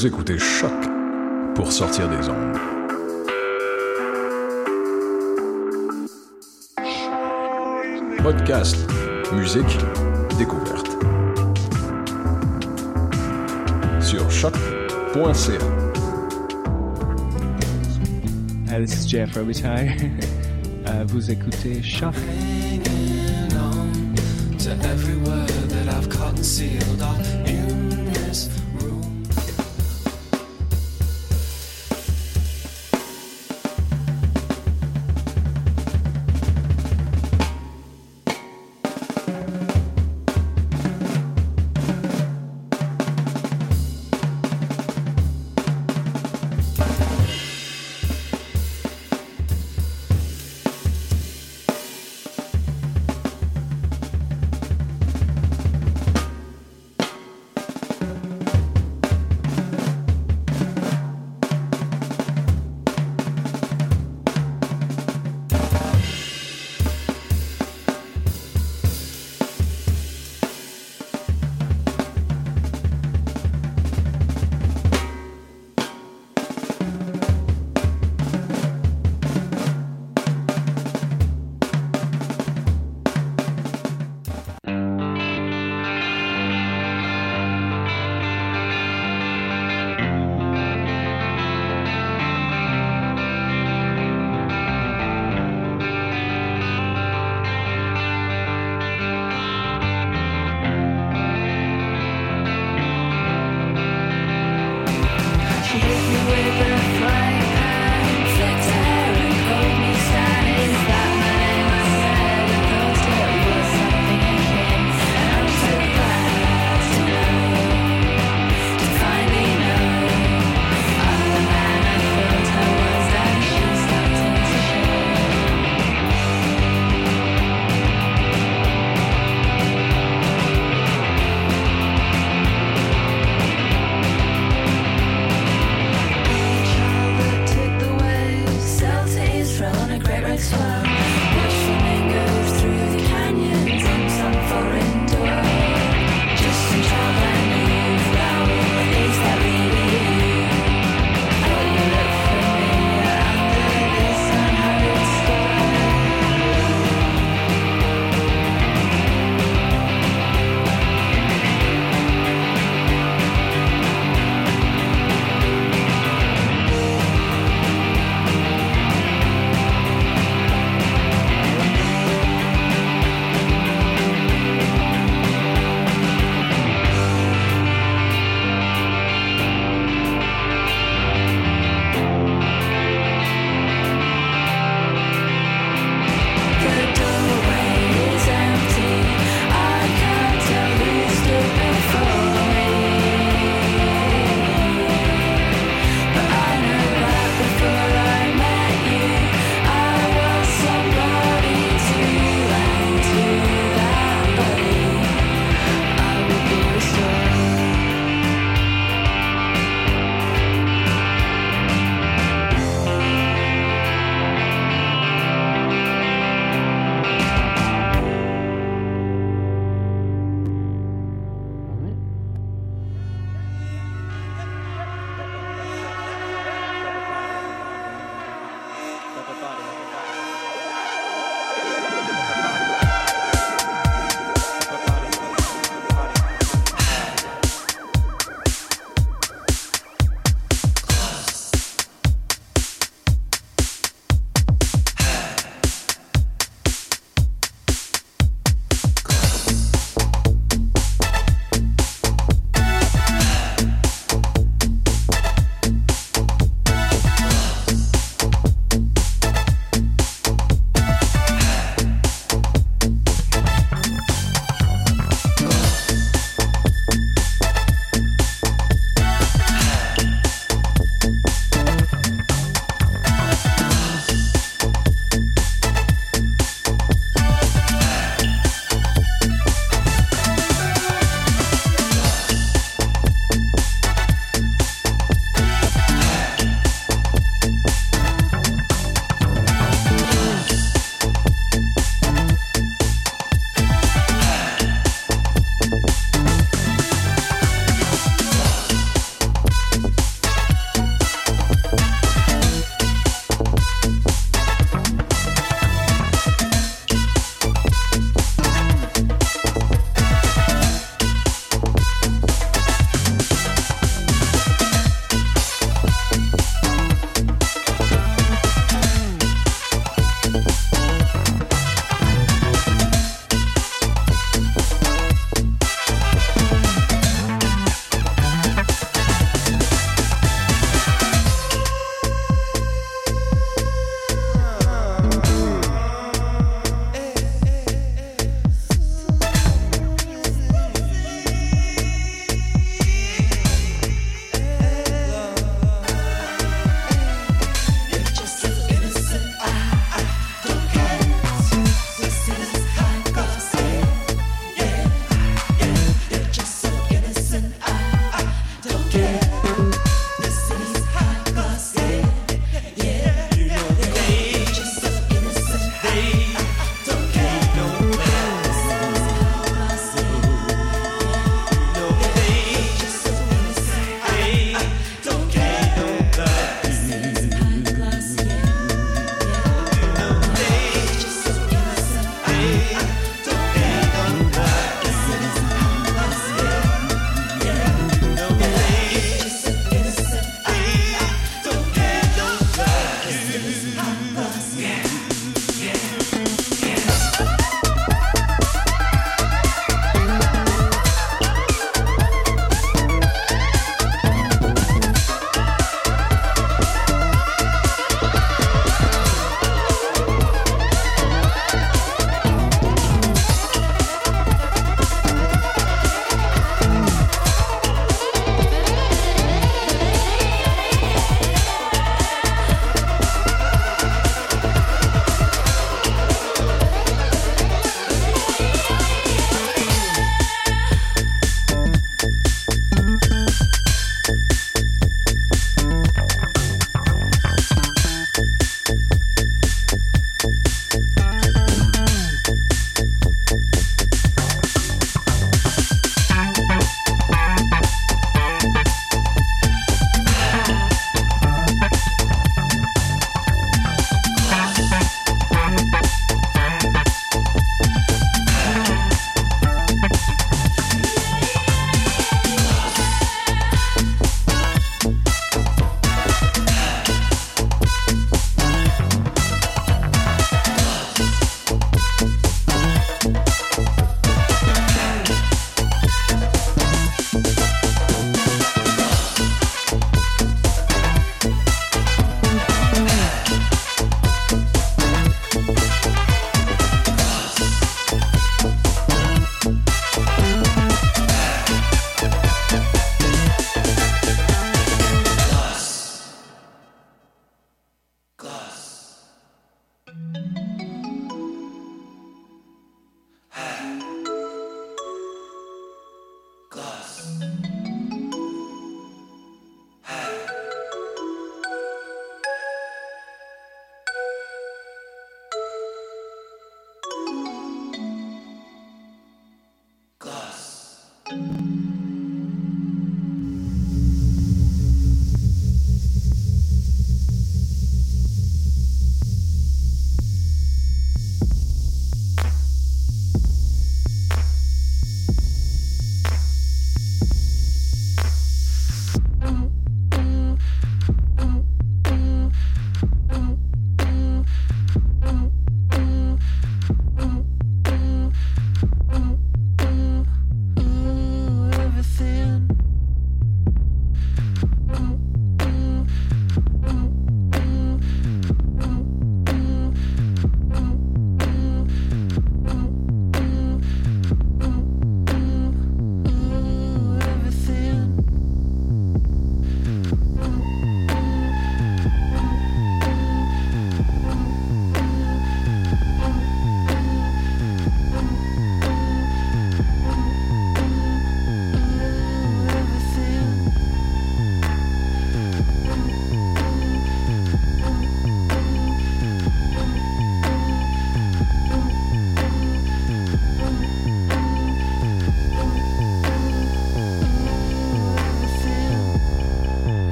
Vous écoutez Choc pour sortir des ondes. Podcast, musique, découverte. Sur choc.ca. Hi, this is Jeff Robitaille. uh, vous écoutez Choc. hanging on to every word that I've concealed off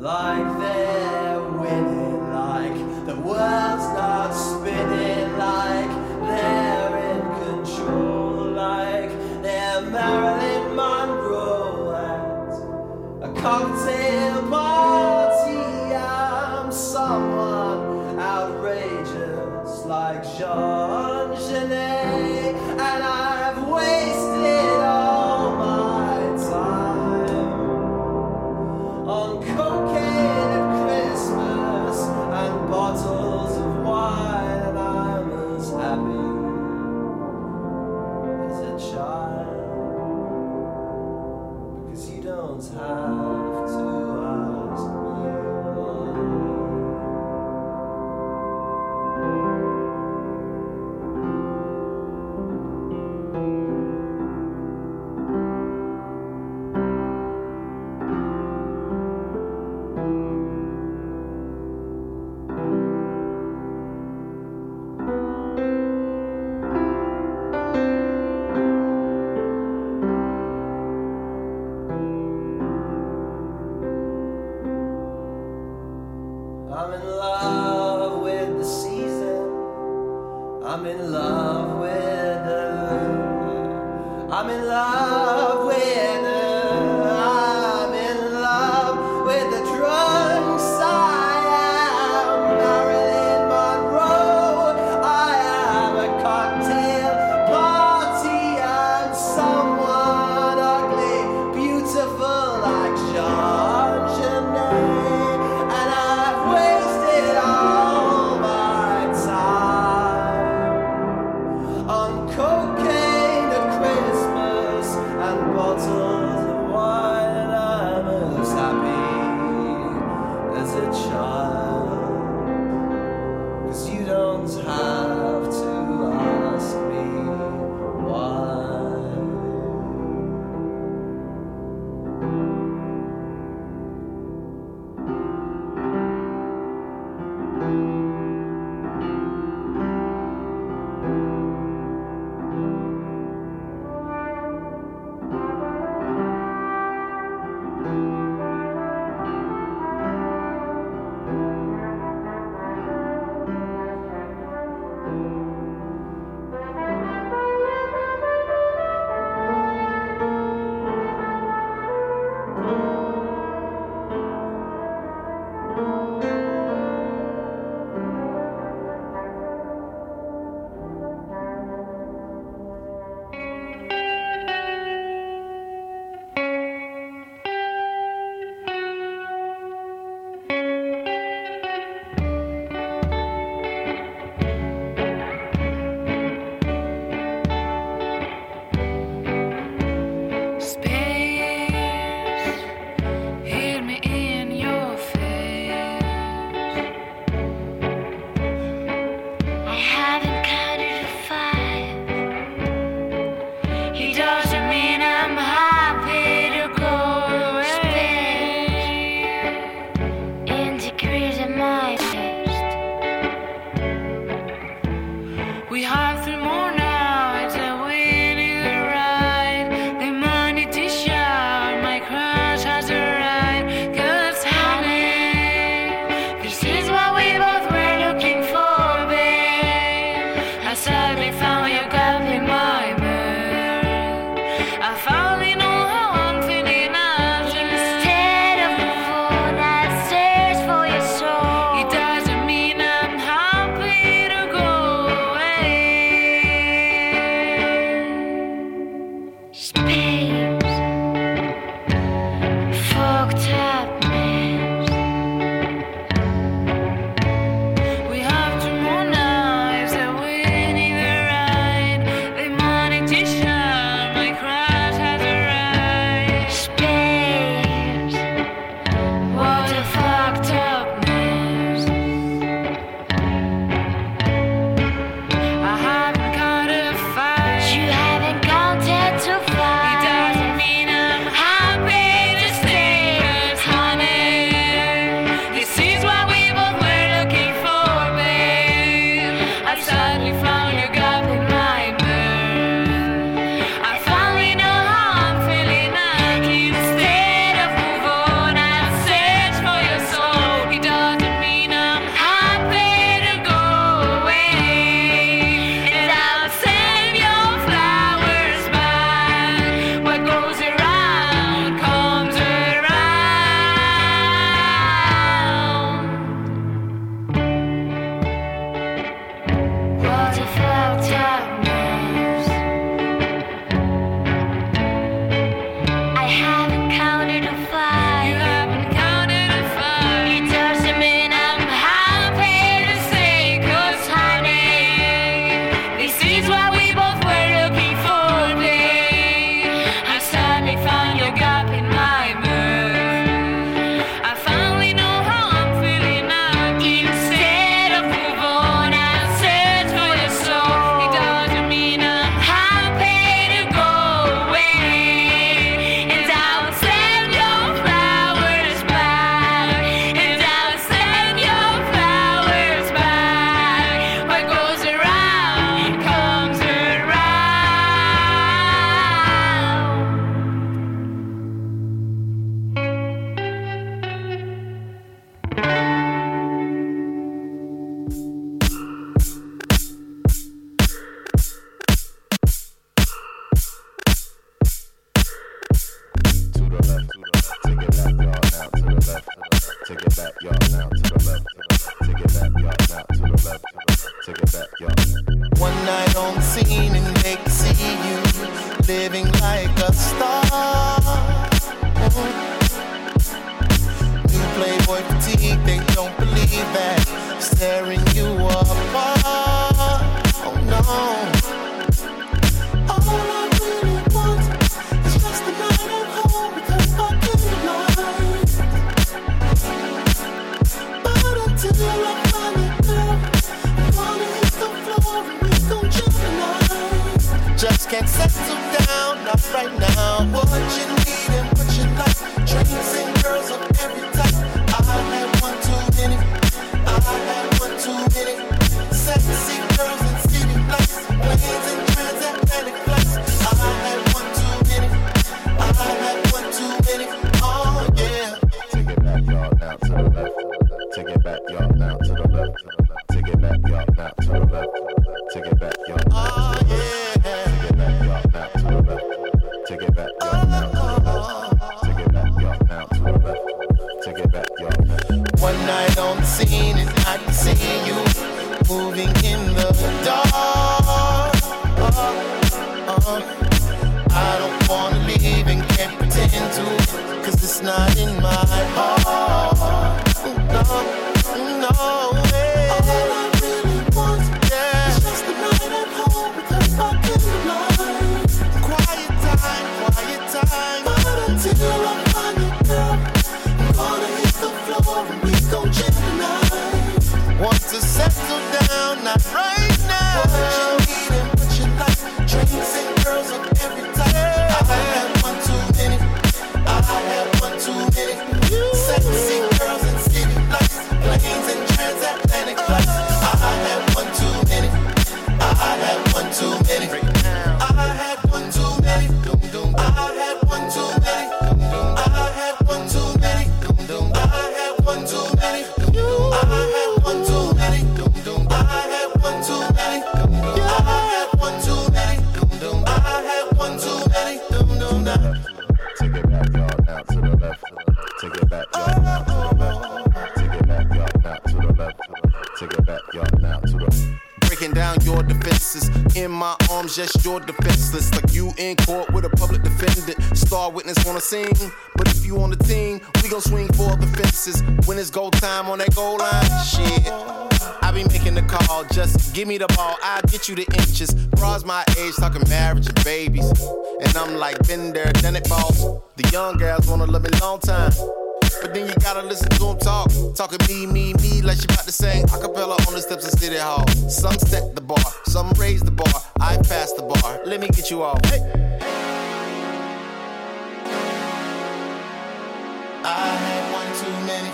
like they're to get back, y'all. Now to the left, to the left. You're defenseless. Like you in court with a public defendant. Star witness wanna sing, but if you on the team, we gon' swing for the fences. When it's go time on that goal line, shit. I be making the call, just give me the ball, I'll get you the inches. Bras my age, talking marriage and babies. And I'm like, been there, done it, boss. The young girls wanna love me long time. But then you gotta listen to them talk. Talking me, me, me, like she about to sing acapella on the steps of City Hall. Some step the bar, some raise the bar. I pass the bar. Let me get you off. Hey. I had one too many.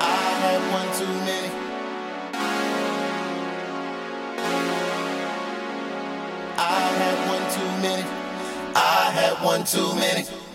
I had one too many. I had one too many. I had one too many.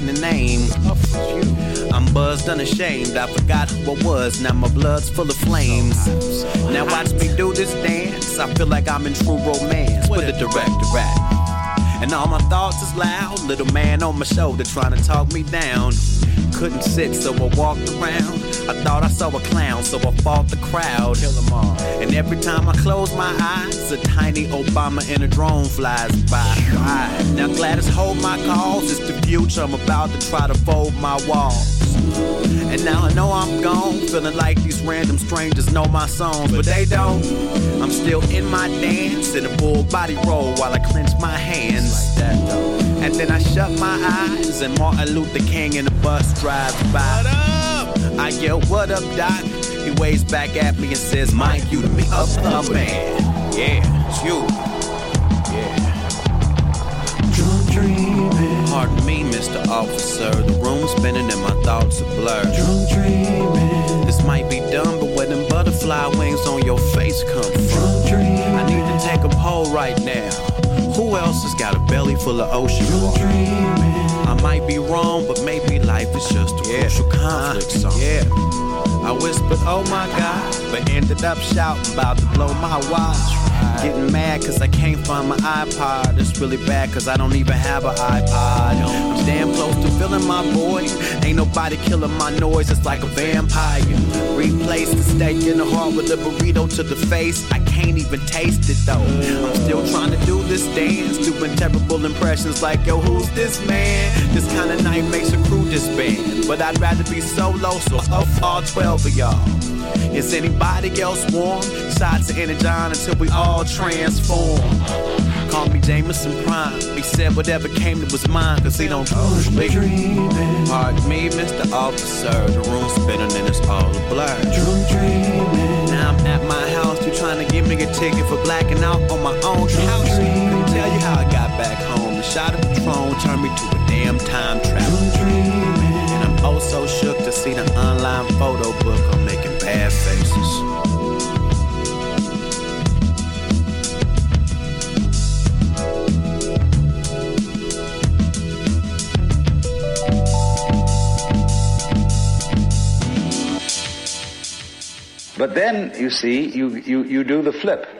In the name? I'm buzzed, unashamed. I forgot what was. Now my blood's full of flames. Now watch me do this dance. I feel like I'm in true romance with a director at. And all my thoughts is loud. Little man on my shoulder trying to talk me down. Couldn't sit, so I walked around. I thought I saw a clown, so I fought the crowd. Kill 'em all. And every time I close my eyes, a tiny Obama in a drone flies by. Now Gladys hold my calls. It's the future. I'm about to try to fold my walls. And now I know I'm gone, feeling like these random strangers know my songs, but they don't. I'm still in my dance in a full body roll while I clench my hands. And then I shut my eyes, and Martin Luther King in the bus drives by. I yell, What up, Doc? He waves back at me and says, Mike, you to be up the man. Yeah, it's you. Yeah. Drunk dreaming, Pardon me, Mr. Officer. The room's spinning and my thoughts are blurred. drunk dreaming, This might be dumb, but where them butterfly wings on your face come from? drunk dreaming, I need to take a poll right now. Who else has got a belly full of ocean drunk water? dreaming. I might be wrong, but maybe life is just a crucial conflict uh, song. Yeah. I whispered, oh my God, but ended up shouting about to blow my watch. Getting mad cause I can't find my iPod. It's really bad cause I don't even have an iPod. I'm damn close to feeling my void. Ain't nobody killing my noise, it's like a vampire. Replace the steak in the heart with a burrito to the face. I can't even taste it though. I'm still trying to do this dance, doing terrible impressions like, yo, who's this man? This kind of night makes a crew disband. But I'd rather be solo, so of all 12 of y'all. Is anybody else warm? Shots of Energon until we all transform. Call me Jameson Prime. He said whatever came to his mind, cause he don't me. dreaming, Pardon me, Mr. Officer. The room's spinning and it's all a blur. drunk dreaming, Now I'm at my house, you trying to give me a ticket for blacking out on my own Drunk couch. Couldn't tell you how I got back home. The shot of Patron turned me to a damn time travel. drunk dreaming, And I'm oh so shook to see the online photo book. I'm making faces. But then, you see, you, you, you do the flip.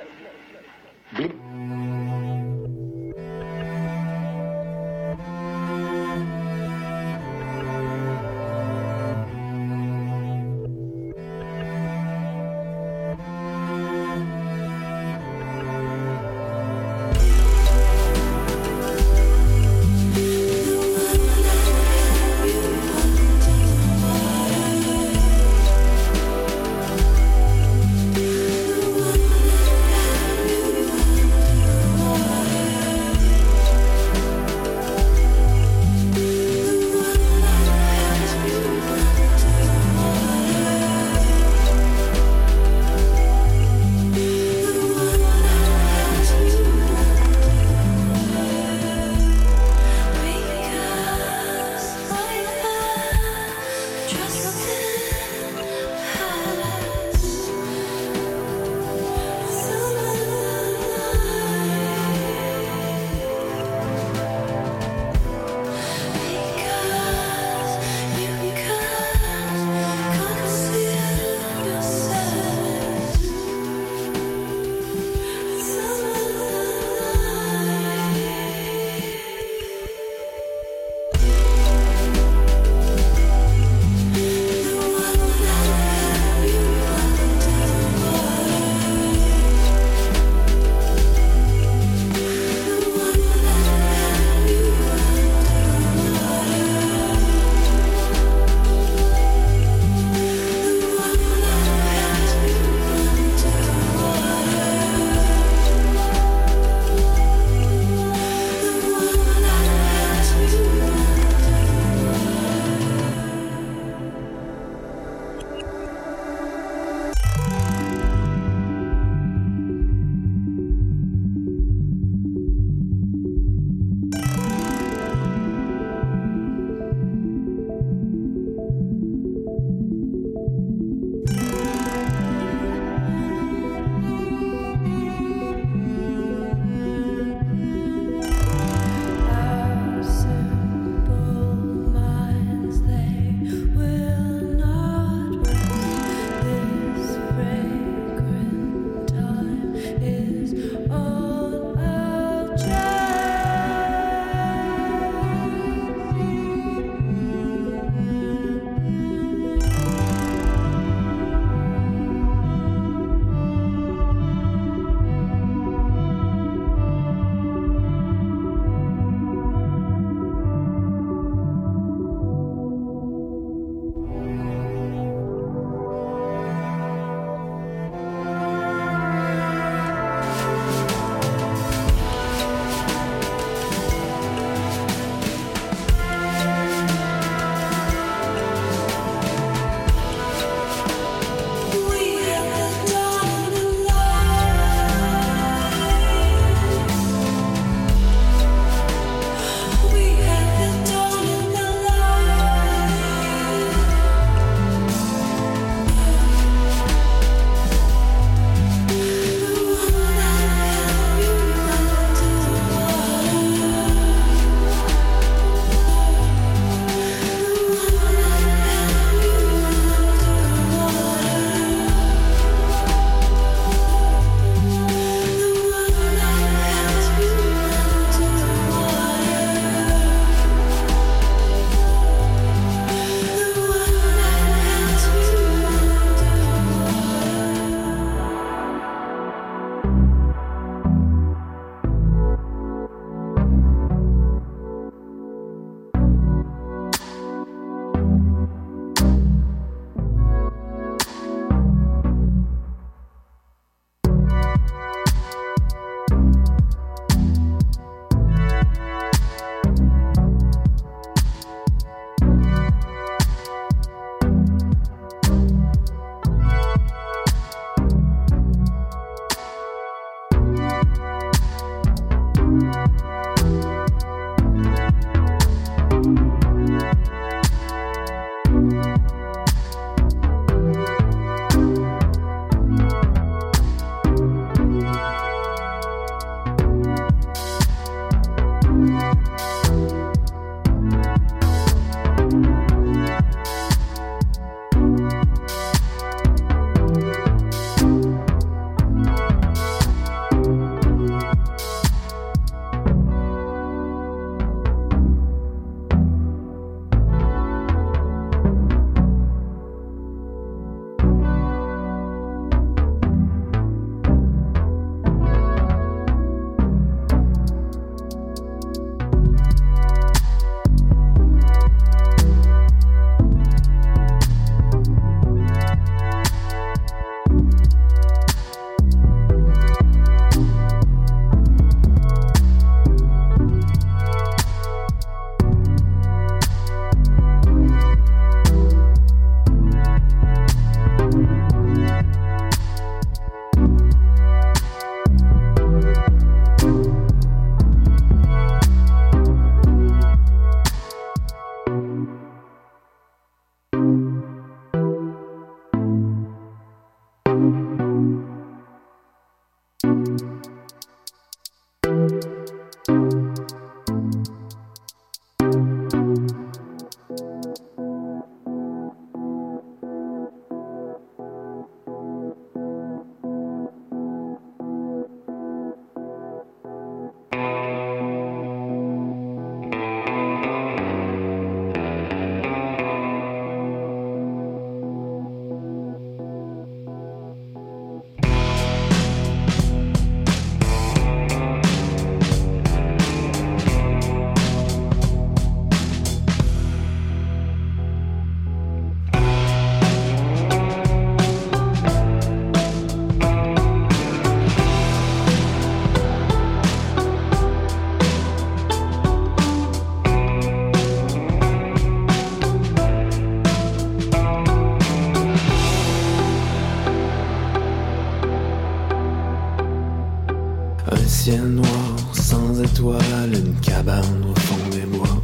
Ciel noir, sans étoiles, une cabane au fond des bois.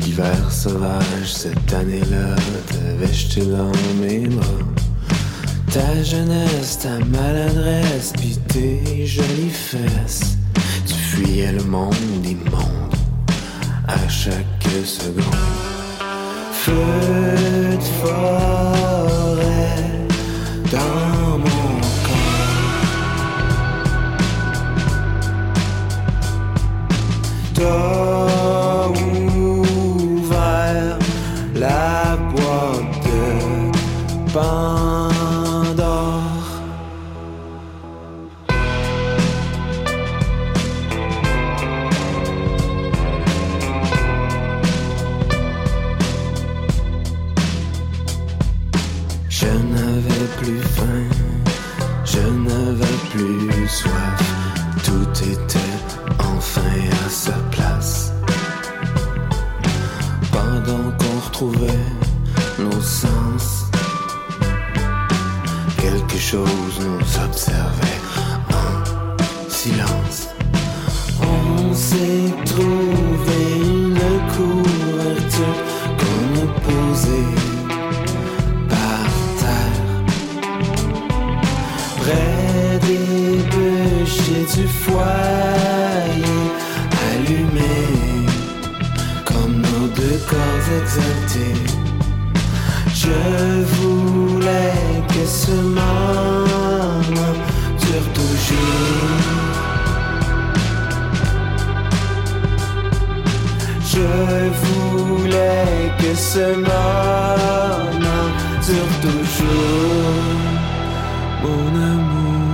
L'hiver sauvage, cette année-là, t'avais jeté dans mes bras. Ta jeunesse, ta maladresse, pis tes jolies fesses. Tu fuyais le monde immonde à chaque seconde. Feu de forêt T'as Je voulais que ce moment dure toujours, mon amour.